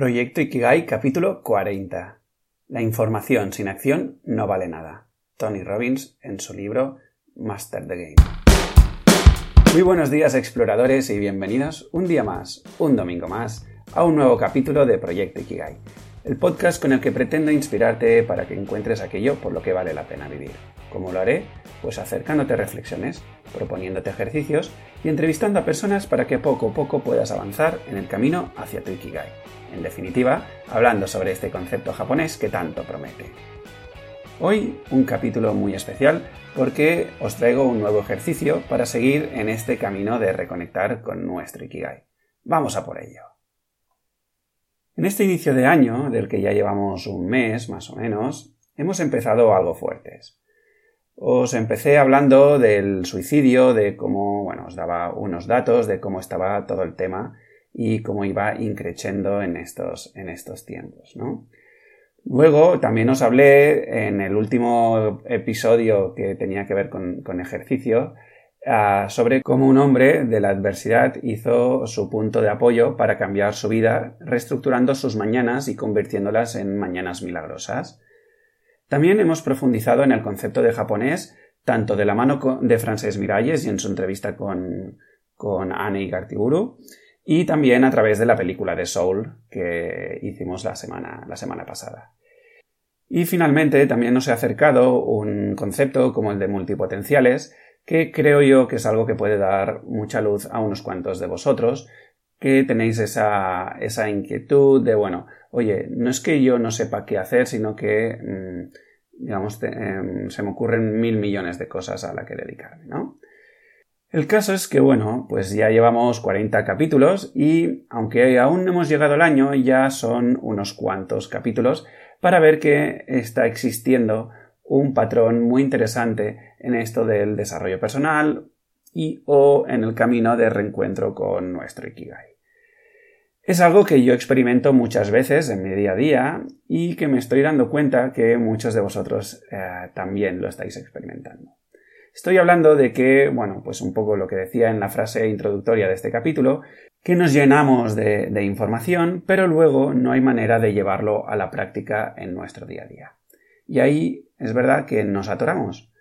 Proyecto Ikigai capítulo 40. La información sin acción no vale nada. Tony Robbins en su libro Master the Game. Muy buenos días exploradores y bienvenidos un día más, un domingo más, a un nuevo capítulo de Proyecto Ikigai, el podcast con el que pretendo inspirarte para que encuentres aquello por lo que vale la pena vivir. ¿Cómo lo haré? Pues acercándote reflexiones, proponiéndote ejercicios y entrevistando a personas para que poco a poco puedas avanzar en el camino hacia tu Ikigai en definitiva, hablando sobre este concepto japonés que tanto promete. Hoy un capítulo muy especial porque os traigo un nuevo ejercicio para seguir en este camino de reconectar con nuestro Ikigai. Vamos a por ello. En este inicio de año, del que ya llevamos un mes más o menos, hemos empezado algo fuertes. Os empecé hablando del suicidio, de cómo, bueno, os daba unos datos de cómo estaba todo el tema y cómo iba increciendo en estos, en estos tiempos, ¿no? Luego también os hablé en el último episodio que tenía que ver con, ejercicio ah, sobre cómo un hombre de la adversidad hizo su punto de apoyo para cambiar su vida, reestructurando sus mañanas y convirtiéndolas en mañanas milagrosas. También hemos profundizado en el concepto de japonés, tanto de la mano de Frances Miralles y en su entrevista con, con Anne Igartiburu, y también a través de la película de Soul que hicimos la semana, la semana pasada. Y finalmente también nos he acercado un concepto como el de multipotenciales, que creo yo que es algo que puede dar mucha luz a unos cuantos de vosotros, que tenéis esa, esa inquietud de, bueno, oye, no es que yo no sepa qué hacer, sino que, mm, digamos, em, se me ocurren mil millones de cosas a la que dedicarme, ¿no? El caso es que, bueno, pues ya llevamos 40 capítulos y, aunque aún no hemos llegado al año, ya son unos cuantos capítulos para ver que está existiendo un patrón muy interesante en esto del desarrollo personal y o en el camino de reencuentro con nuestro Ikigai. Es algo que yo experimento muchas veces en mi día a día y que me estoy dando cuenta que muchos de vosotros eh, también lo estáis experimentando. Estoy hablando de que, bueno, pues un poco lo que decía en la frase introductoria de este capítulo, que nos llenamos de, información, pero luego no hay manera de llevarlo a la práctica en nuestro día a día. Y ahí es verdad que nos atoramos.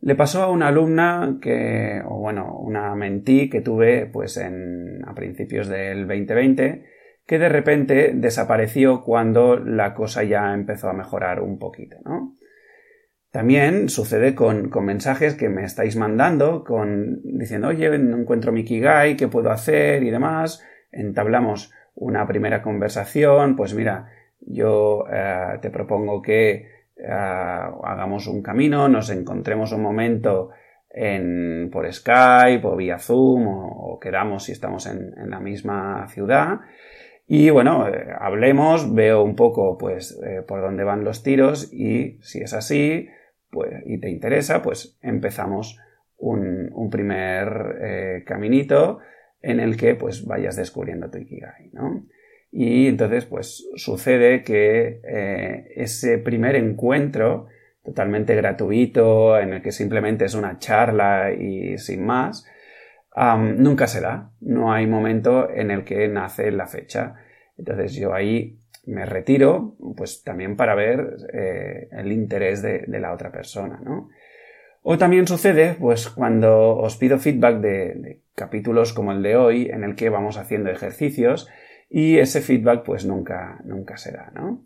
Le pasó a una alumna que, o bueno, una mentí que tuve pues en, a principios del 2020, que de repente desapareció cuando la cosa ya empezó a mejorar un poquito, ¿no? También sucede con, mensajes que me estáis mandando, con diciendo, oye, no encuentro mi Kigai, ¿qué puedo hacer? y demás. Entablamos una primera conversación, pues mira, yo eh, te propongo que eh, hagamos un camino, nos encontremos un momento en, por Skype o vía Zoom o, quedamos si estamos en, la misma ciudad. Y bueno, eh, hablemos, veo un poco pues por dónde van los tiros y si es así, pues, y te interesa, pues empezamos un, primer eh, caminito en el que pues vayas descubriendo tu Ikigai, ¿no? Y entonces pues sucede que eh, ese primer encuentro totalmente gratuito, en el que simplemente es una charla y sin más, nunca se da. No hay momento en el que nace la fecha. Entonces yo ahí me retiro, pues también para ver eh, el interés de, la otra persona, ¿no? O también sucede, pues cuando os pido feedback de, capítulos como el de hoy, en el que vamos haciendo ejercicios y ese feedback pues nunca, nunca se da, ¿no?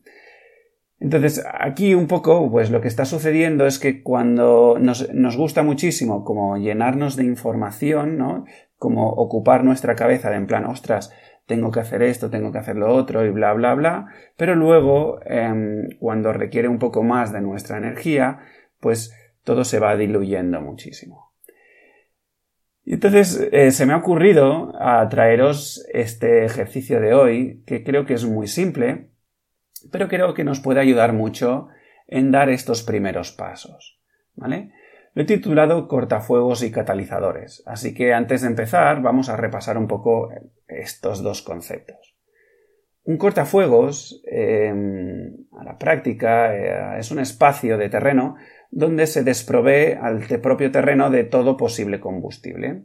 Entonces, aquí un poco, pues lo que está sucediendo es que cuando nos, nos, gusta muchísimo como llenarnos de información, ¿no? Como ocupar nuestra cabeza de en plan, ostras, tengo que hacer esto, tengo que hacer lo otro y bla, bla, bla, pero luego, em, cuando requiere un poco más de nuestra energía, pues todo se va diluyendo muchísimo. Y entonces eh, se me ha ocurrido a traeros este ejercicio de hoy, que creo que es muy simple, pero creo que nos puede ayudar mucho en dar estos primeros pasos. ¿Vale? Lo he titulado Cortafuegos y catalizadores, así que antes de empezar vamos a repasar un poco estos dos conceptos. Un cortafuegos, em, a la práctica, eh, es un espacio de terreno donde se desprovee al propio terreno de todo posible combustible.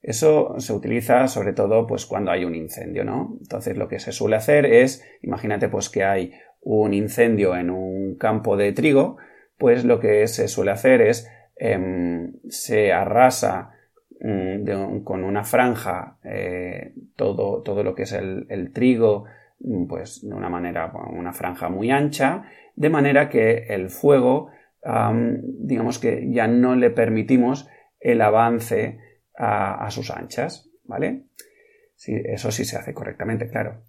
Eso se utiliza sobre todo pues cuando hay un incendio, ¿no? Entonces lo que se suele hacer es, imagínate pues que hay un incendio en un campo de trigo, pues lo que se suele hacer es em, se arrasa mm, con una franja eh, todo, todo, lo que es el, trigo, mm, pues de una manera, una franja muy ancha, de manera que el fuego, digamos que ya no le permitimos el avance a, sus anchas, ¿vale? eso sí se hace correctamente, claro.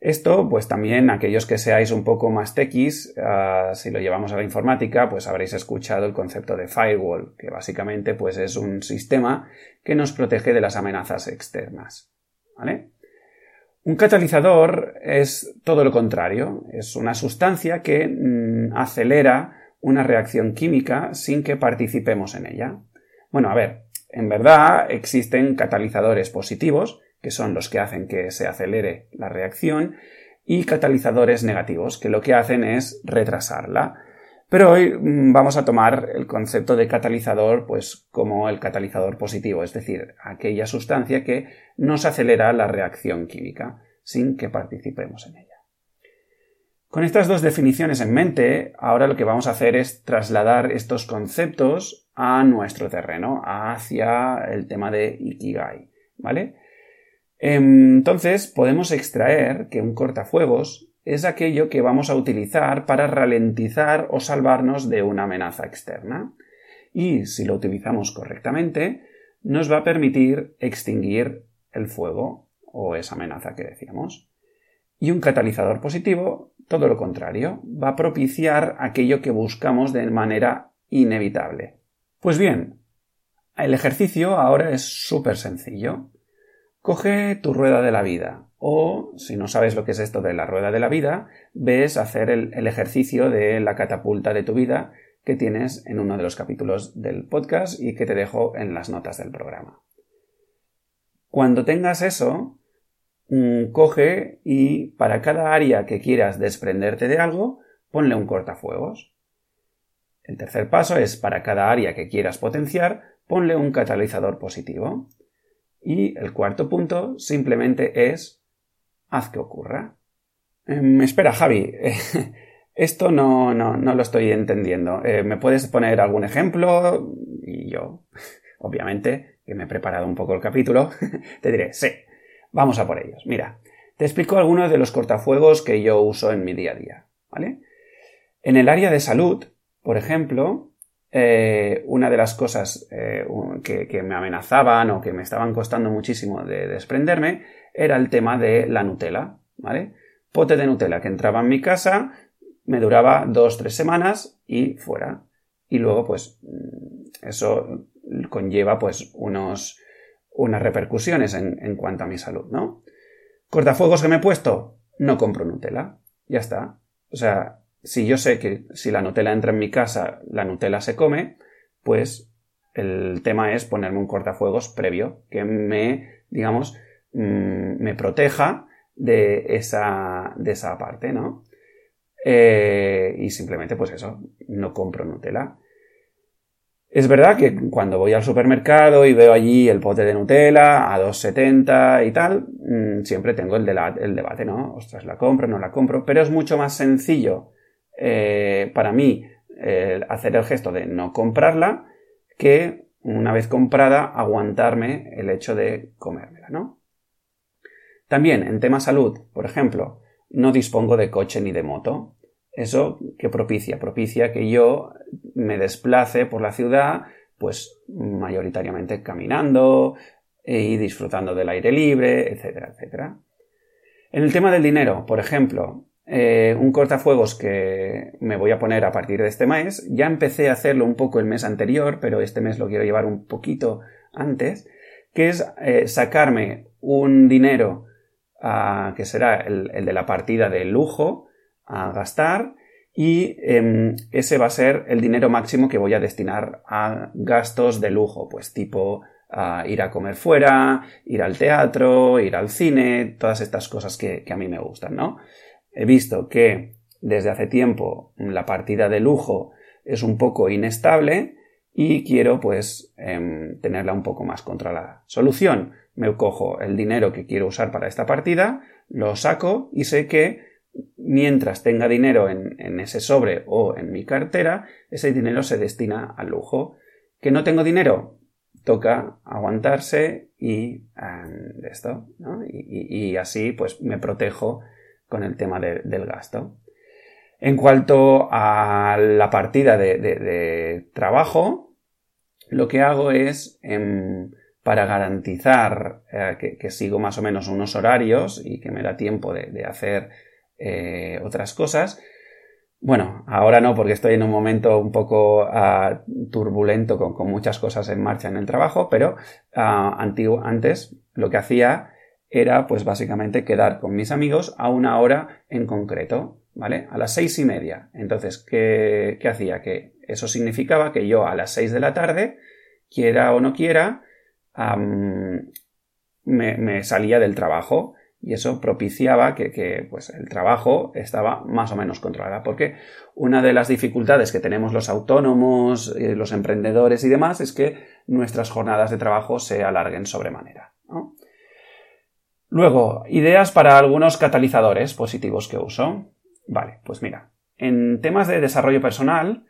Esto, pues también aquellos que seáis un poco más tequis, ah, si lo llevamos a la informática, pues habréis escuchado el concepto de firewall, que básicamente pues es un sistema que nos protege de las amenazas externas. ¿Vale? Un catalizador es todo lo contrario, es una sustancia que mm, acelera una reacción química sin que participemos en ella. Bueno, a ver, en verdad existen catalizadores positivos, que son los que hacen que se acelere la reacción, y catalizadores negativos, que lo que hacen es retrasarla. Pero hoy mm, vamos a tomar el concepto de catalizador pues como el catalizador positivo, es decir, aquella sustancia que nos acelera la reacción química sin que participemos en ella. Con estas dos definiciones en mente, ahora lo que vamos a hacer es trasladar estos conceptos a nuestro terreno, hacia el tema de Ikigai, ¿vale? Entonces, podemos extraer que un cortafuegos es aquello que vamos a utilizar para ralentizar o salvarnos de una amenaza externa. Y si lo utilizamos correctamente, nos va a permitir extinguir el fuego o esa amenaza que decíamos. Y un catalizador positivo todo lo contrario, va a propiciar aquello que buscamos de manera inevitable. Pues bien, el ejercicio ahora es súper sencillo. Coge tu rueda de la vida o, si no sabes lo que es esto de la rueda de la vida, ves hacer el, el ejercicio de la catapulta de tu vida que tienes en uno de los capítulos del podcast y que te dejo en las notas del programa. Cuando tengas eso, Mm, coge y para cada área que quieras desprenderte de algo, ponle un cortafuegos. El tercer paso es para cada área que quieras potenciar, ponle un catalizador positivo. Y el cuarto punto simplemente es haz que ocurra. Em, espera, Javi. Esto no, no, no, lo estoy entendiendo. Eh, ¿Me puedes poner algún ejemplo? Y yo, obviamente, que me he preparado un poco el capítulo, te diré, sí, Vamos a por ellos. Mira, te explico algunos de los cortafuegos que yo uso en mi día a día. ¿Vale? En el área de salud, por ejemplo, eh, una de las cosas eh, que, me amenazaban o que me estaban costando muchísimo de desprenderme era el tema de la Nutella. ¿Vale? Pote de Nutella que entraba en mi casa, me duraba dos, tres semanas y fuera. Y luego, pues, mm, eso conlleva, pues, unos, unas repercusiones en, cuanto a mi salud, ¿no? Cortafuegos que me he puesto, no compro Nutella. Ya está. O sea, si yo sé que si la Nutella entra en mi casa, la Nutella se come, pues el tema es ponerme un cortafuegos previo que me, digamos, mm, me proteja de esa, de esa parte, ¿no? Eh, y simplemente, pues eso, no compro Nutella. Es verdad que cuando voy al supermercado y veo allí el pote de Nutella a 2,70 y tal, mm, siempre tengo el, el, debate, ¿no? Ostras, la compro, no la compro, pero es mucho más sencillo eh, para mí hacer el gesto de no comprarla que una vez comprada aguantarme el hecho de comérmela, ¿no? También en tema salud, por ejemplo, no dispongo de coche ni de moto. Eso que propicia, propicia que yo me desplace por la ciudad, pues mayoritariamente caminando y disfrutando del aire libre, etcétera, etcétera. En el tema del dinero, por ejemplo, eh, un cortafuegos que me voy a poner a partir de este mes, ya empecé a hacerlo un poco el mes anterior, pero este mes lo quiero llevar un poquito antes, que es eh, sacarme un dinero ah, que será el, de la partida de lujo, a gastar y em, ese va a ser el dinero máximo que voy a destinar a gastos de lujo, pues tipo ir a comer fuera, ir al teatro, ir al cine, todas estas cosas que a mí me gustan, ¿no? He visto que desde hace tiempo la partida de lujo es un poco inestable y quiero pues em, tenerla un poco más controlada. Solución, me cojo el dinero que quiero usar para esta partida, lo saco y sé que mientras tenga dinero en, ese sobre o en mi cartera, ese dinero se destina al lujo. ¿Que no tengo dinero? Toca aguantarse y em, esto, y, así pues me protejo con el tema del gasto. En cuanto a la partida de, trabajo, lo que hago es, em, para garantizar eh, que, sigo más o menos unos horarios y que me da tiempo de, hacer eh, otras cosas, bueno, ahora no, porque estoy en un momento un poco ah, turbulento con, muchas cosas en marcha en el trabajo, pero ah, antes lo que hacía era, pues básicamente, quedar con mis amigos a una hora en concreto. ¿vale? A las seis y media. Entonces, ¿qué, hacía? Que eso significaba que yo a las seis de la tarde, quiera o no quiera, me, salía del trabajo y eso propiciaba que, pues, el trabajo estaba más o menos controlado. Porque una de las dificultades que tenemos los autónomos, eh, los emprendedores y demás es que nuestras jornadas de trabajo se alarguen sobremanera. Luego, ideas para algunos catalizadores positivos que uso. Vale, pues mira, en temas de desarrollo personal,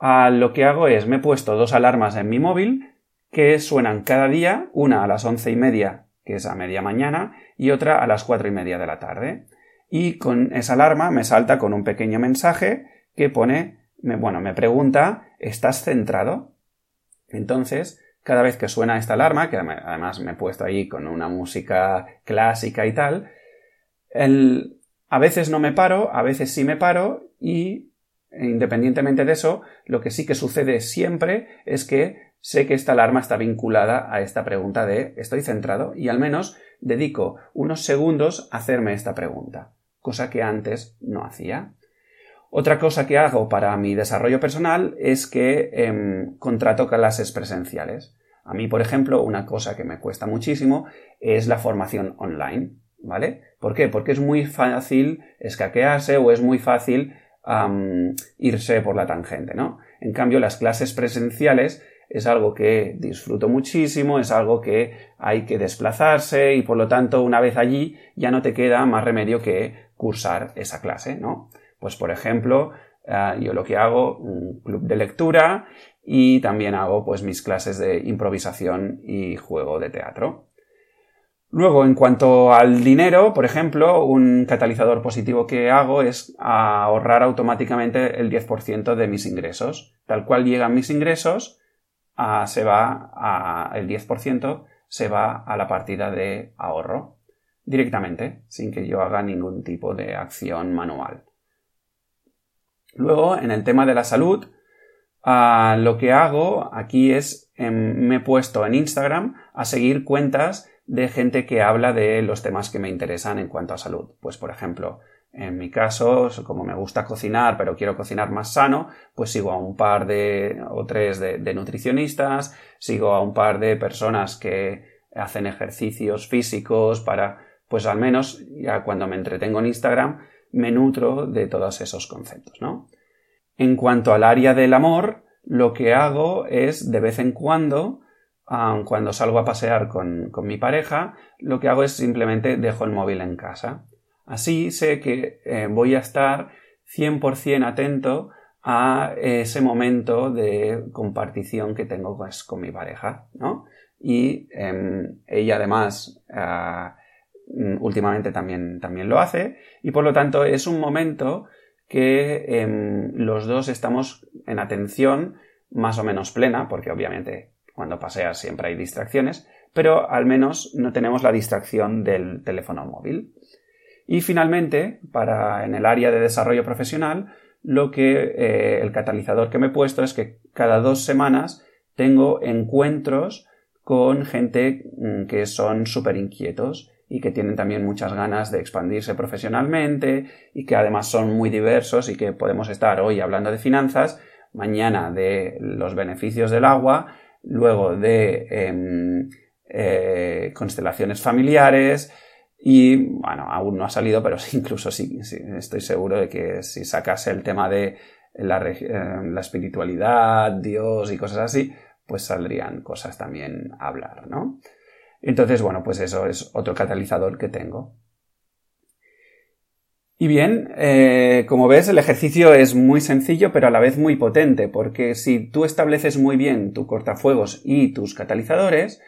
lo que hago es, me he puesto dos alarmas en mi móvil que suenan cada día, una a las once y media, que es a media mañana, y otra a las cuatro y media de la tarde. Y con esa alarma me salta con un pequeño mensaje que pone, bueno, me pregunta, ¿estás centrado? Entonces, cada vez que suena esta alarma, que además me he puesto ahí con una música clásica y tal, a veces no me paro, a veces sí me paro y independientemente de eso, lo que sí que sucede siempre es que sé que esta alarma está vinculada a esta pregunta de estoy centrado y al menos dedico unos segundos a hacerme esta pregunta, cosa que antes no hacía. Otra cosa que hago para mi desarrollo personal es que em, contrato clases presenciales. A mí, por ejemplo, una cosa que me cuesta muchísimo es la formación online. ¿vale? ¿Por qué? Porque es muy fácil escaquearse o es muy fácil irse por la tangente, ¿no? En cambio, las clases presenciales es algo que disfruto muchísimo, es algo que hay que desplazarse y por lo tanto una vez allí ya no te queda más remedio que cursar esa clase, ¿no? Pues por ejemplo, ah, yo lo que hago, un club de lectura y también hago pues mis clases de improvisación y juego de teatro. Luego, en cuanto al dinero, por ejemplo, un catalizador positivo que hago es ahorrar automáticamente el 10% de mis ingresos. Tal cual llegan mis ingresos, se va el 10% se va a la partida de ahorro directamente, sin que yo haga ningún tipo de acción manual. Luego, en el tema de la salud, lo que hago aquí es, em, me he puesto en Instagram a seguir cuentas de gente que habla de los temas que me interesan en cuanto a salud. Pues, por ejemplo, en mi caso, como me gusta cocinar, pero quiero cocinar más sano, pues sigo a un par de o tres de, nutricionistas, sigo a un par de personas que hacen ejercicios físicos para, pues al menos ya cuando me entretengo en Instagram, me nutro de todos esos conceptos, ¿no? En cuanto al área del amor, lo que hago es de vez en cuando cuando salgo a pasear con, mi pareja, lo que hago es simplemente dejo el móvil en casa. Así sé que eh, voy a estar 100% atento a ese momento de compartición que tengo pues, con mi pareja, ¿no? Y em, ella además ah, últimamente también, también lo hace y por lo tanto es un momento que em, los dos estamos en atención más o menos plena, porque obviamente cuando paseas siempre hay distracciones, pero al menos no tenemos la distracción del teléfono móvil. Y finalmente, para en el área de desarrollo profesional, lo que eh, el catalizador que me he puesto es que cada dos semanas tengo encuentros con gente mm, que son súper inquietos y que tienen también muchas ganas de expandirse profesionalmente y que además son muy diversos y que podemos estar hoy hablando de finanzas, mañana de los beneficios del agua luego de em, eh, constelaciones familiares y, bueno, aún no ha salido, pero incluso sí, estoy seguro de que si sacase el tema de la, la espiritualidad, Dios y cosas así, pues saldrían cosas también a hablar, ¿no? Entonces, bueno, pues eso es otro catalizador que tengo. Y bien, eh, como ves, el ejercicio es muy sencillo, pero a la vez muy potente, porque si tú estableces muy bien tu cortafuegos y tus catalizadores,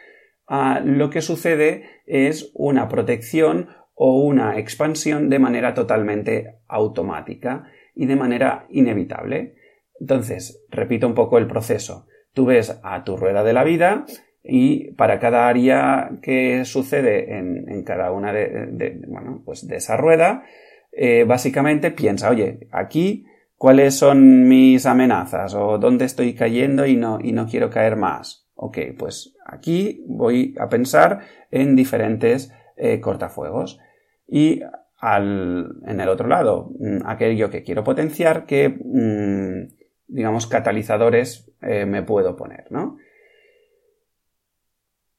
ah, lo que sucede es una protección o una expansión de manera totalmente automática y de manera inevitable. Entonces, repito un poco el proceso. Tú ves a tu rueda de la vida y para cada área que sucede en, cada una de, bueno, pues de esa rueda, eh, básicamente piensa, oye, aquí, ¿cuáles son mis amenazas? ¿O dónde estoy cayendo y no, y no quiero caer más? Ok, pues aquí voy a pensar en diferentes eh, cortafuegos. Y al, en el otro lado, mm, aquello que quiero potenciar, que, mm, digamos, catalizadores eh, me puedo poner, ¿no?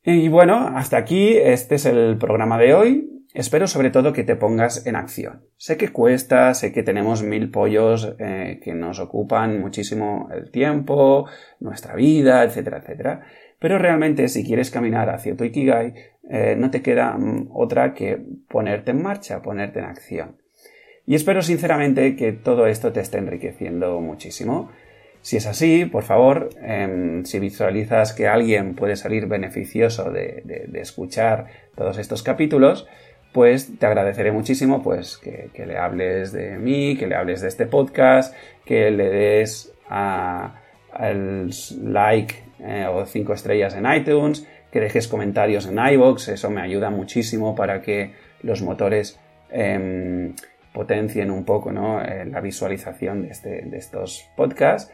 Y bueno, hasta aquí, este es el programa de hoy. Espero sobre todo que te pongas en acción. Sé que cuesta, sé que tenemos mil pollos eh, que nos ocupan muchísimo el tiempo, nuestra vida, etcétera, etcétera. Pero realmente si quieres caminar hacia tu Ikigai, eh, no te queda mm, otra que ponerte en marcha, ponerte en acción. Y espero sinceramente que todo esto te esté enriqueciendo muchísimo. Si es así, por favor, em, si visualizas que alguien puede salir beneficioso de escuchar todos estos capítulos, pues te agradeceré muchísimo pues que, le hables de mí, que le hables de este podcast, que le des al like eh, o cinco estrellas en iTunes, que dejes comentarios en iBox, eso me ayuda muchísimo para que los motores em, potencien un poco eh, la visualización este, de, estos podcasts.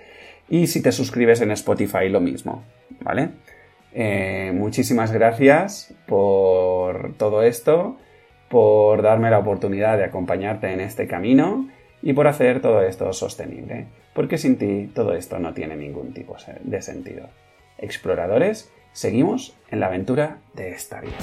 Y si te suscribes en Spotify, lo mismo, ¿vale? Eh, muchísimas gracias por todo esto por darme la oportunidad de acompañarte en este camino y por hacer todo esto sostenible, porque sin ti todo esto no tiene ningún tipo de sentido. Exploradores, seguimos en la aventura de esta vida.